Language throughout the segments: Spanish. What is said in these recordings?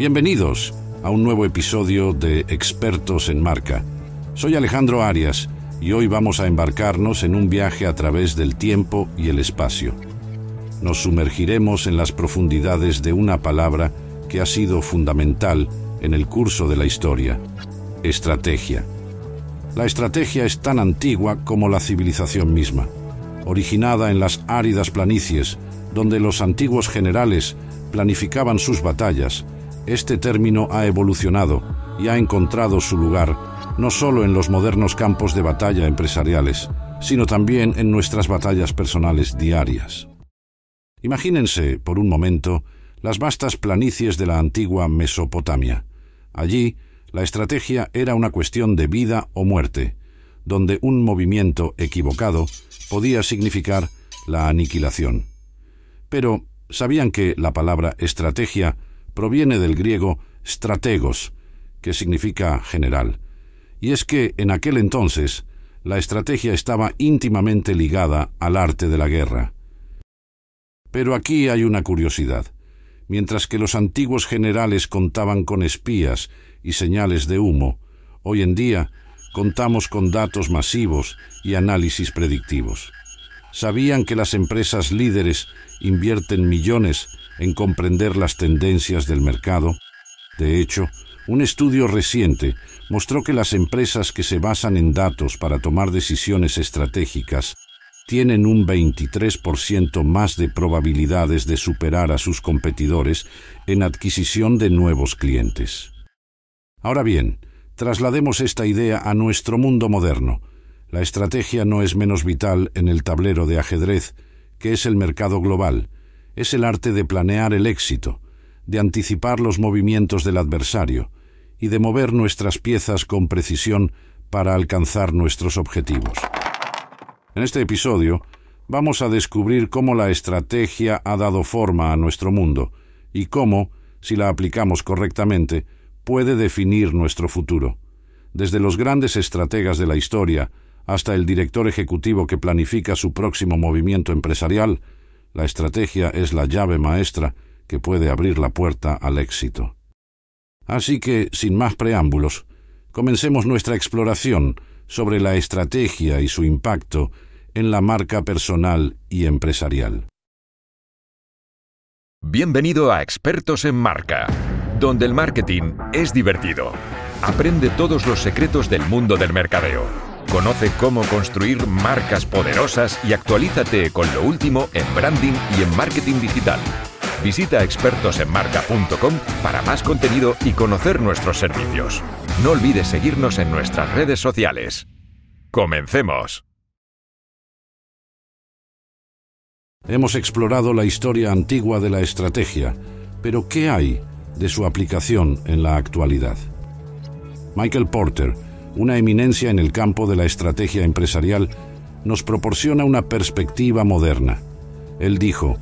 Bienvenidos a un nuevo episodio de Expertos en Marca. Soy Alejandro Arias y hoy vamos a embarcarnos en un viaje a través del tiempo y el espacio. Nos sumergiremos en las profundidades de una palabra que ha sido fundamental en el curso de la historia, estrategia. La estrategia es tan antigua como la civilización misma, originada en las áridas planicies, donde los antiguos generales planificaban sus batallas, este término ha evolucionado y ha encontrado su lugar no solo en los modernos campos de batalla empresariales, sino también en nuestras batallas personales diarias. Imagínense, por un momento, las vastas planicies de la antigua Mesopotamia. Allí, la estrategia era una cuestión de vida o muerte, donde un movimiento equivocado podía significar la aniquilación. Pero, ¿sabían que la palabra estrategia proviene del griego strategos, que significa general? Y es que en aquel entonces la estrategia estaba íntimamente ligada al arte de la guerra. Pero aquí hay una curiosidad. Mientras que los antiguos generales contaban con espías y señales de humo, hoy en día contamos con datos masivos y análisis predictivos. Sabían que las empresas líderes invierten millones en comprender las tendencias del mercado. De hecho, un estudio reciente mostró que las empresas que se basan en datos para tomar decisiones estratégicas tienen un 23% más de probabilidades de superar a sus competidores en adquisición de nuevos clientes. Ahora bien, traslademos esta idea a nuestro mundo moderno. La estrategia no es menos vital en el tablero de ajedrez, que es el mercado global, es el arte de planear el éxito, de anticipar los movimientos del adversario y de mover nuestras piezas con precisión para alcanzar nuestros objetivos. En este episodio vamos a descubrir cómo la estrategia ha dado forma a nuestro mundo y cómo, si la aplicamos correctamente, puede definir nuestro futuro. Desde los grandes estrategas de la historia hasta el director ejecutivo que planifica su próximo movimiento empresarial, la estrategia es la llave maestra que puede abrir la puerta al éxito. Así que, sin más preámbulos, comencemos nuestra exploración sobre la estrategia y su impacto en la marca personal y empresarial. Bienvenido a Expertos en Marca, donde el marketing es divertido. Aprende todos los secretos del mundo del mercadeo. Conoce cómo construir marcas poderosas y actualízate con lo último en branding y en marketing digital. Visita expertosenmarca.com para más contenido y conocer nuestros servicios. No olvides seguirnos en nuestras redes sociales. ¡Comencemos! Hemos explorado la historia antigua de la estrategia, pero ¿qué hay de su aplicación en la actualidad? Michael Porter, una eminencia en el campo de la estrategia empresarial, nos proporciona una perspectiva moderna. Él dijo,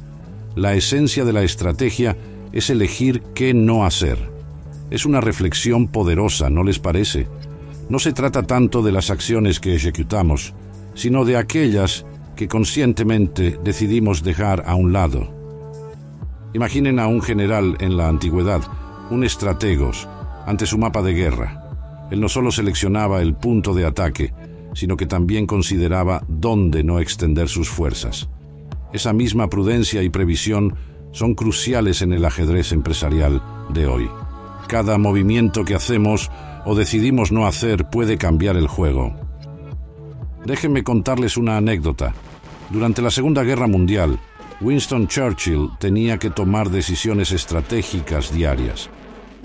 la esencia de la estrategia es elegir qué no hacer. Es una reflexión poderosa, ¿no les parece? No se trata tanto de las acciones que ejecutamos, sino de aquellas que conscientemente decidimos dejar a un lado. Imaginen a un general en la antigüedad, un estrategos, ante su mapa de guerra. Él no solo seleccionaba el punto de ataque, sino que también consideraba dónde no extender sus fuerzas. Esa misma prudencia y previsión son cruciales en el ajedrez empresarial de hoy. Cada movimiento que hacemos o decidimos no hacer puede cambiar el juego. Déjenme contarles una anécdota. Durante la Segunda Guerra Mundial, Winston Churchill tenía que tomar decisiones estratégicas diarias.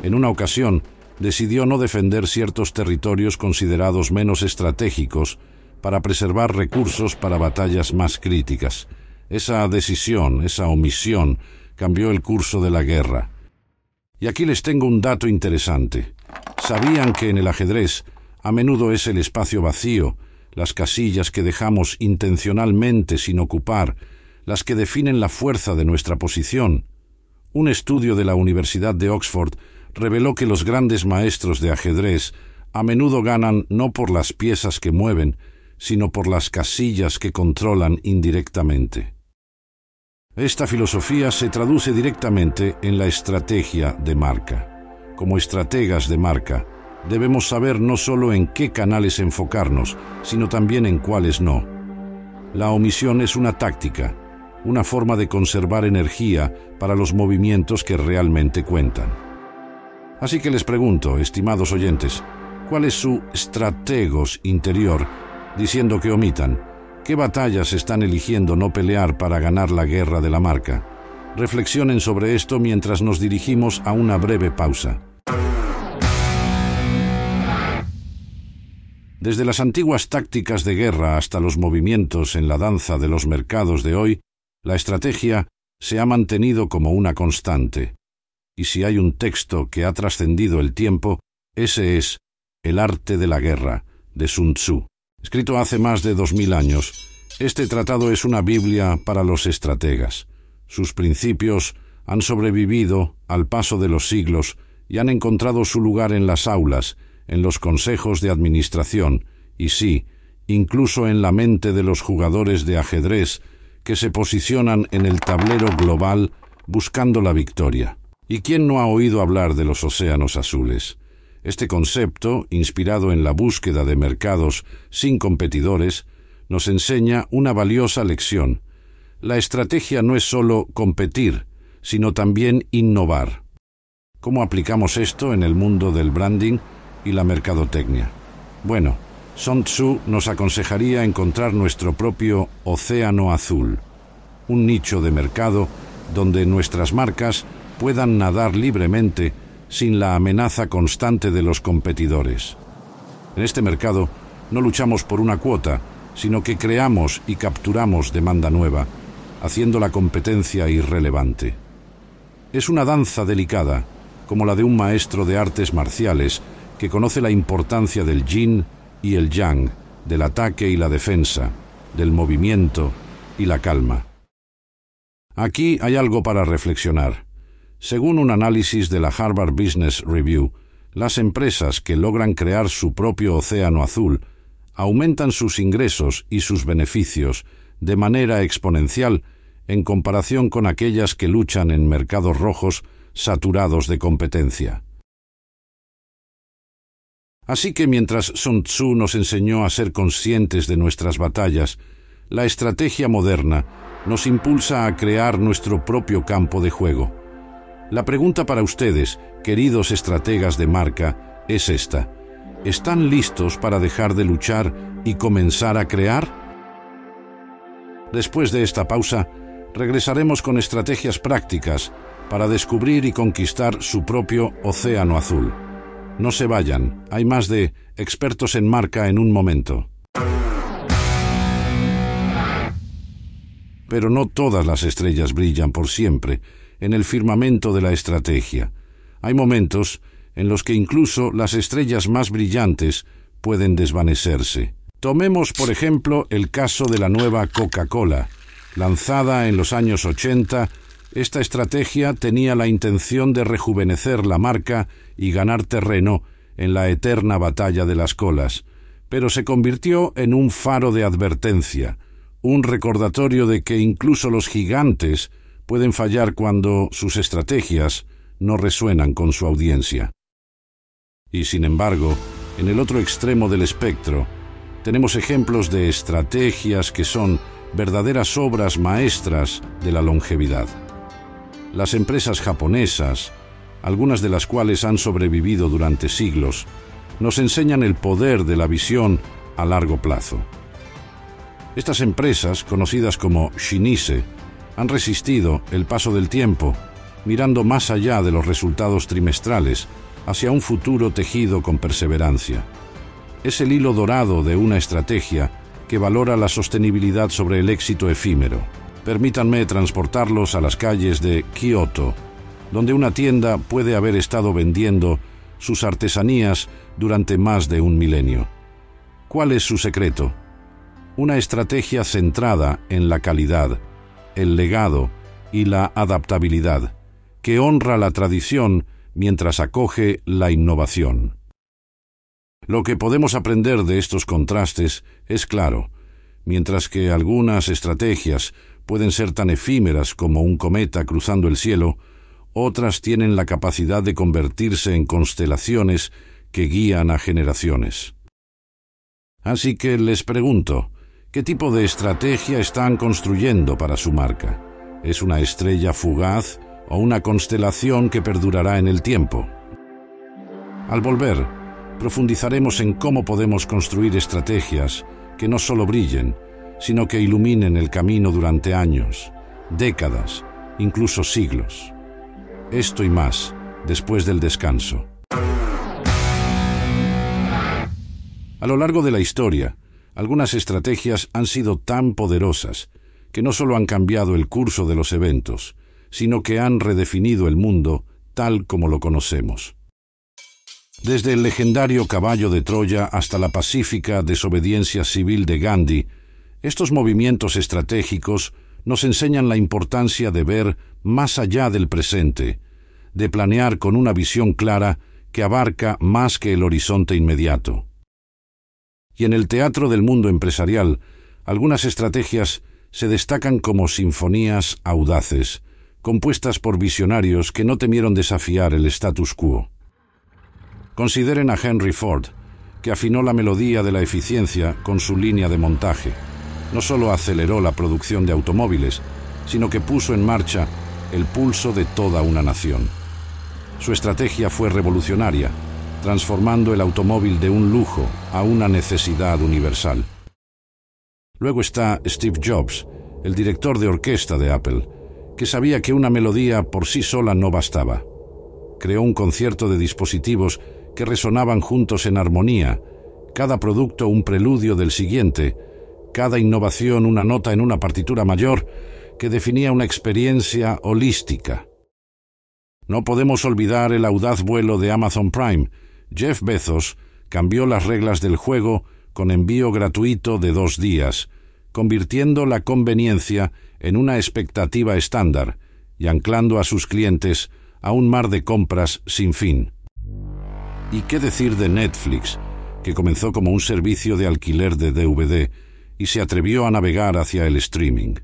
En una ocasión, decidió no defender ciertos territorios considerados menos estratégicos para preservar recursos para batallas más críticas. Esa decisión, esa omisión, cambió el curso de la guerra. Y aquí les tengo un dato interesante. ¿Sabían que en el ajedrez a menudo es el espacio vacío, las casillas que dejamos intencionalmente sin ocupar, las que definen la fuerza de nuestra posición? Un estudio de la Universidad de Oxford reveló que los grandes maestros de ajedrez a menudo ganan no por las piezas que mueven, sino por las casillas que controlan indirectamente. Esta filosofía se traduce directamente en la estrategia de marca. como estrategas de marca, debemos saber no solo en qué canales enfocarnos, sino también en cuáles no. La omisión es una táctica, una forma de conservar energía para los movimientos que realmente cuentan. Así que les pregunto, estimados oyentes, ¿cuál es su estrategos interior diciendo que omitan? ¿Qué batallas están eligiendo no pelear para ganar la guerra de la marca? Reflexionen sobre esto mientras nos dirigimos a una breve pausa. Desde las antiguas tácticas de guerra hasta los movimientos en la danza de los mercados de hoy, la estrategia se ha mantenido como una constante. Y si hay un texto que ha trascendido el tiempo, ese es El arte de la guerra, de Sun Tzu. Escrito hace más de dos mil años, este tratado es una Biblia para los estrategas. Sus principios han sobrevivido al paso de los siglos y han encontrado su lugar en las aulas, en los consejos de administración y sí, incluso en la mente de los jugadores de ajedrez que se posicionan en el tablero global buscando la victoria. ¿Y quién no ha oído hablar de los océanos azules? Este concepto, inspirado en la búsqueda de mercados sin competidores, nos enseña una valiosa lección. La estrategia no es sólo competir, sino también innovar. ¿Cómo aplicamos esto en el mundo del branding y la mercadotecnia. Bueno, Sun Tzu nos aconsejaría encontrar nuestro propio océano azul, un nicho de mercado donde nuestras marcas puedan nadar libremente sin la amenaza constante de los competidores. En este mercado no luchamos por una cuota, sino que creamos y capturamos demanda nueva, haciendo la competencia irrelevante. Es una danza delicada, como la de un maestro de artes marciales, que conoce la importancia del yin y el yang, del ataque y la defensa, del movimiento y la calma. Aquí hay algo para reflexionar. Según un análisis de la Harvard Business Review, las empresas que logran crear su propio océano azul aumentan sus ingresos y sus beneficios de manera exponencial en comparación con aquellas que luchan en mercados rojos saturados de competencia. Así que mientras Sun Tzu nos enseñó a ser conscientes de nuestras batallas, la estrategia moderna nos impulsa a crear nuestro propio campo de juego. La pregunta para ustedes, queridos estrategas de marca, es esta. ¿Están listos para dejar de luchar y comenzar a crear? Después de esta pausa, regresaremos con estrategias prácticas para descubrir y conquistar su propio océano azul. No se vayan, hay más de expertos en marca en un momento. Pero no todas las estrellas brillan por siempre en el firmamento de la estrategia. Hay momentos en los que incluso las estrellas más brillantes pueden desvanecerse. Tomemos, por ejemplo, el caso de la nueva Coca-Cola. Lanzada en los años 80, esta estrategia tenía la intención de rejuvenecer la marca y ganar terreno en la eterna batalla de las colas, pero se convirtió en un faro de advertencia, un recordatorio de que incluso los gigantes pueden fallar cuando sus estrategias no resuenan con su audiencia. Y sin embargo, en el otro extremo del espectro, tenemos ejemplos de estrategias que son verdaderas obras maestras de la longevidad. Las empresas japonesas, algunas de las cuales han sobrevivido durante siglos, nos enseñan el poder de la visión a largo plazo. Estas empresas, conocidas como Shinise, han resistido el paso del tiempo, mirando más allá de los resultados trimestrales hacia un futuro tejido con perseverancia. Es el hilo dorado de una estrategia que valora la sostenibilidad sobre el éxito efímero. Permítanme transportarlos a las calles de Kioto, donde una tienda puede haber estado vendiendo sus artesanías durante más de un milenio. ¿Cuál es su secreto? Una estrategia centrada en la calidad, el legado y la adaptabilidad, que honra la tradición mientras acoge la innovación. Lo que podemos aprender de estos contrastes es claro, mientras que algunas estrategias pueden ser tan efímeras como un cometa cruzando el cielo, otras tienen la capacidad de convertirse en constelaciones que guían a generaciones. Así que les pregunto, ¿qué tipo de estrategia están construyendo para su marca? ¿Es una estrella fugaz o una constelación que perdurará en el tiempo? Al volver, profundizaremos en cómo podemos construir estrategias que no solo brillen, sino que iluminen el camino durante años, décadas, incluso siglos. Esto y más después del descanso. A lo largo de la historia, algunas estrategias han sido tan poderosas que no solo han cambiado el curso de los eventos, sino que han redefinido el mundo tal como lo conocemos. Desde el legendario caballo de Troya hasta la pacífica desobediencia civil de Gandhi, estos movimientos estratégicos nos enseñan la importancia de ver más allá del presente, de planear con una visión clara que abarca más que el horizonte inmediato. Y en el teatro del mundo empresarial, algunas estrategias se destacan como sinfonías audaces, compuestas por visionarios que no temieron desafiar el status quo. Consideren a Henry Ford, que afinó la melodía de la eficiencia con su línea de montaje. No solo aceleró la producción de automóviles, sino que puso en marcha el pulso de toda una nación. Su estrategia fue revolucionaria, transformando el automóvil de un lujo a una necesidad universal. Luego está Steve Jobs, el director de orquesta de Apple, que sabía que una melodía por sí sola no bastaba. Creó un concierto de dispositivos que resonaban juntos en armonía, cada producto un preludio del siguiente, cada innovación una nota en una partitura mayor que definía una experiencia holística. No podemos olvidar el audaz vuelo de Amazon Prime. Jeff Bezos cambió las reglas del juego con envío gratuito de dos días, convirtiendo la conveniencia en una expectativa estándar y anclando a sus clientes a un mar de compras sin fin. ¿Y qué decir de Netflix, que comenzó como un servicio de alquiler de DVD y se atrevió a navegar hacia el streaming?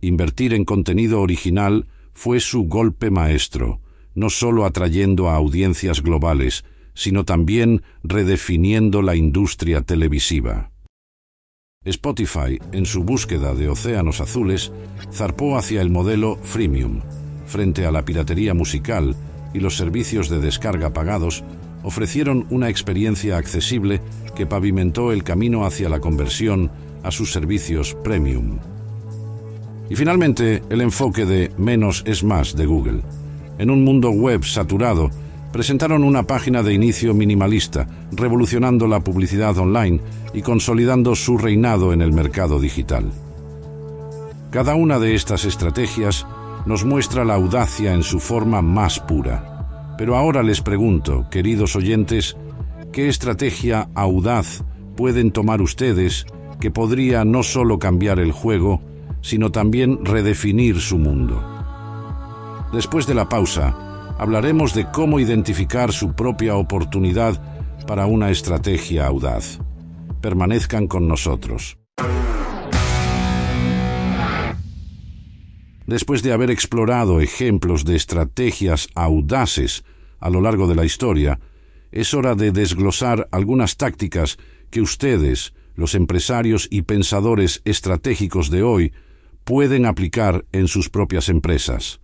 Invertir en contenido original fue su golpe maestro, no solo atrayendo a audiencias globales, sino también redefiniendo la industria televisiva. Spotify, en su búsqueda de océanos azules, zarpó hacia el modelo freemium, frente a la piratería musical y los servicios de descarga pagados ofrecieron una experiencia accesible que pavimentó el camino hacia la conversión a sus servicios premium. Y finalmente, el enfoque de menos es más de Google. En un mundo web saturado, presentaron una página de inicio minimalista, revolucionando la publicidad online y consolidando su reinado en el mercado digital. Cada una de estas estrategias nos muestra la audacia en su forma más pura pero ahora les pregunto, queridos oyentes, ¿qué estrategia audaz pueden tomar ustedes que podría no solo cambiar el juego, sino también redefinir su mundo? Después de la pausa, hablaremos de cómo identificar su propia oportunidad para una estrategia audaz. Permanezcan con nosotros. Después de haber explorado ejemplos de estrategias audaces a lo largo de la historia, es hora de desglosar algunas tácticas que ustedes, los empresarios y pensadores estratégicos de hoy, pueden aplicar en sus propias empresas.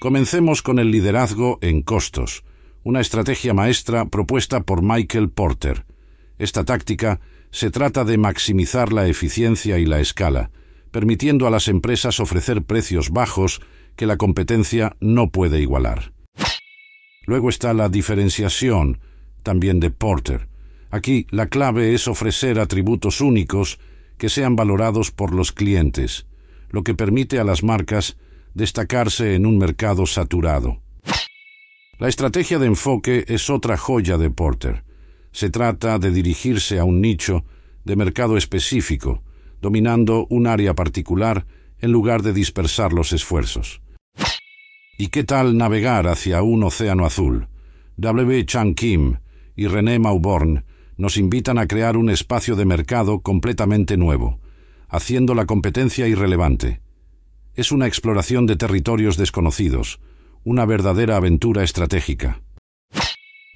Comencemos con el liderazgo en costos, una estrategia maestra propuesta por Michael Porter. Esta táctica se trata de maximizar la eficiencia y la escala, permitiendo a las empresas ofrecer precios bajos que la competencia no puede igualar. Luego está la diferenciación, también de Porter. Aquí la clave es ofrecer atributos únicos que sean valorados por los clientes, lo que permite a las marcas destacarse en un mercado saturado. La estrategia de enfoque es otra joya de Porter. Se trata de dirigirse a un nicho de mercado específico, dominando un área particular en lugar de dispersar los esfuerzos. ¿Y qué tal navegar hacia un océano azul? W. Chang Kim y René Mauborn nos invitan a crear un espacio de mercado completamente nuevo, haciendo la competencia irrelevante. Es una exploración de territorios desconocidos, una verdadera aventura estratégica.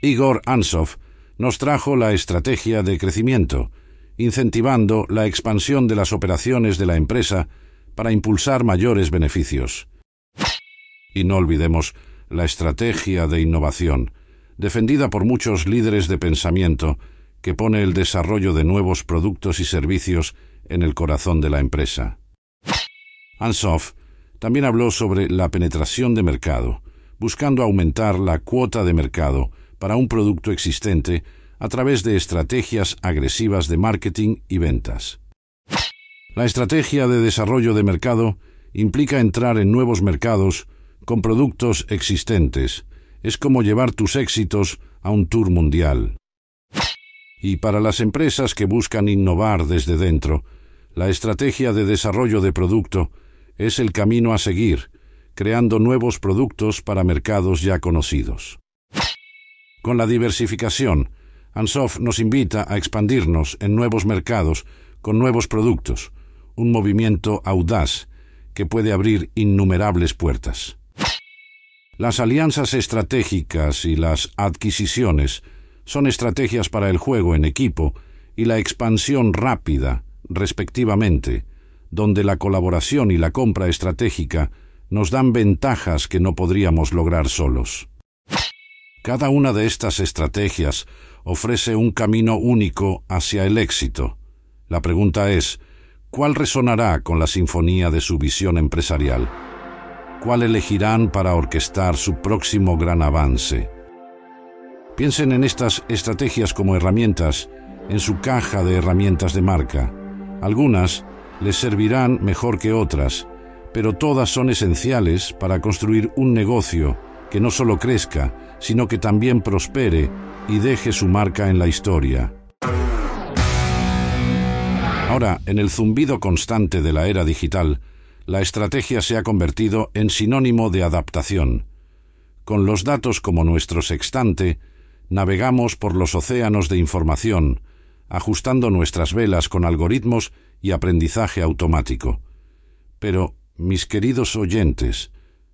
Igor Ansov nos trajo la estrategia de crecimiento, incentivando la expansión de las operaciones de la empresa para impulsar mayores beneficios. Y no olvidemos la estrategia de innovación, defendida por muchos líderes de pensamiento, que pone el desarrollo de nuevos productos y servicios en el corazón de la empresa. Ansoff también habló sobre la penetración de mercado, buscando aumentar la cuota de mercado para un producto existente a través de estrategias agresivas de marketing y ventas. La estrategia de desarrollo de mercado implica entrar en nuevos mercados con productos existentes. Es como llevar tus éxitos a un tour mundial. Y para las empresas que buscan innovar desde dentro, la estrategia de desarrollo de producto es el camino a seguir, creando nuevos productos para mercados ya conocidos. Con la diversificación, Ansoff nos invita a expandirnos en nuevos mercados con nuevos productos, un movimiento audaz que puede abrir innumerables puertas. Las alianzas estratégicas y las adquisiciones son estrategias para el juego en equipo y la expansión rápida, respectivamente, donde la colaboración y la compra estratégica nos dan ventajas que no podríamos lograr solos. Cada una de estas estrategias ofrece un camino único hacia el éxito. La pregunta es, ¿cuál resonará con la sinfonía de su visión empresarial? ¿Cuál elegirán para orquestar su próximo gran avance? Piensen en estas estrategias como herramientas en su caja de herramientas de marca. Algunas les servirán mejor que otras, pero todas son esenciales para construir un negocio que no solo crezca, sino que también prospere y deje su marca en la historia. Ahora, en el zumbido constante de la era digital, la estrategia se ha convertido en sinónimo de adaptación. Con los datos como nuestro sextante, navegamos por los océanos de información, ajustando nuestras velas con algoritmos y aprendizaje automático. Pero, mis queridos oyentes,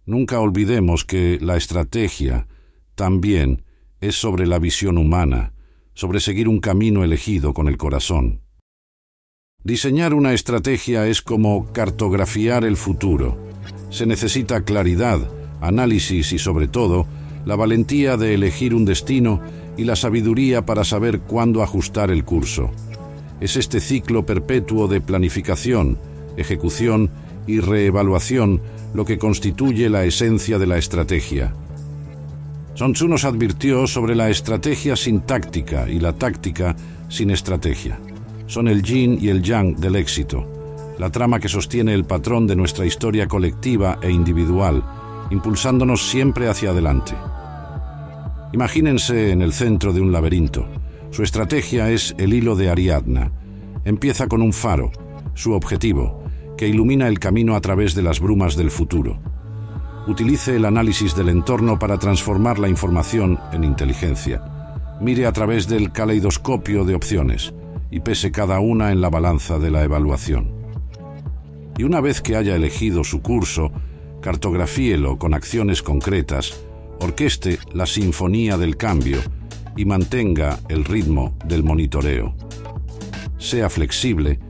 nunca olvidemos que la estrategia también es sobre la visión humana, sobre seguir un camino elegido con el corazón. Diseñar una estrategia es como cartografiar el futuro. Se necesita claridad, análisis y sobre todo la valentía de elegir un destino y la sabiduría para saber cuándo ajustar el curso. Es este ciclo perpetuo de planificación, ejecución y reevaluación lo que constituye la esencia de la estrategia. Sun Tzu nos advirtió sobre la estrategia sin táctica y la táctica sin estrategia. Son el yin y el yang del éxito, la trama que sostiene el patrón de nuestra historia colectiva e individual, impulsándonos siempre hacia adelante. Imagínense en el centro de un laberinto. Su estrategia es el hilo de Ariadna. Empieza con un faro, su objetivo, que ilumina el camino a través de las brumas del futuro utilice el análisis del entorno para transformar la información en inteligencia. Mire a través del caleidoscopio de opciones y pese cada una en la balanza de la evaluación. Y una vez que haya elegido su curso, cartografíelo con acciones concretas, orqueste la sinfonía del cambio y mantenga el ritmo del monitoreo. Sea flexible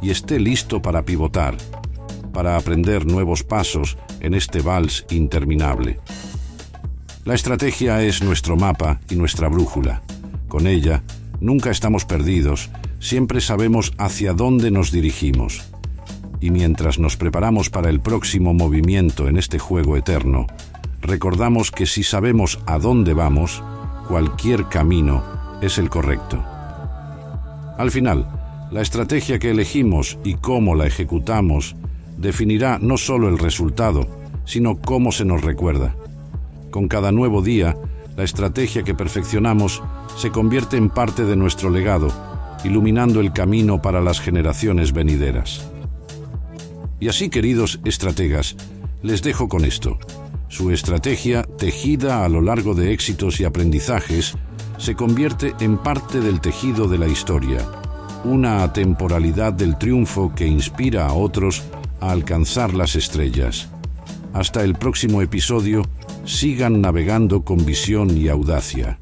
y esté listo para pivotar, para aprender nuevos pasos en este vals interminable. La estrategia es nuestro mapa y nuestra brújula. Con ella, nunca estamos perdidos, siempre sabemos hacia dónde nos dirigimos. Y mientras nos preparamos para el próximo movimiento en este juego eterno, recordamos que si sabemos a dónde vamos, cualquier camino es el correcto. Al final, la estrategia que elegimos y cómo la ejecutamos definirá no solo el resultado, sino cómo se nos recuerda. Con cada nuevo día, la estrategia que perfeccionamos se convierte en parte de nuestro legado, iluminando el camino para las generaciones venideras. Y así, queridos estrategas, les dejo con esto. Su estrategia, tejida a lo largo de éxitos y aprendizajes, se convierte en parte del tejido de la historia, una atemporalidad del triunfo que inspira a otros a alcanzar las estrellas. Hasta el próximo episodio, sigan navegando con visión y audacia.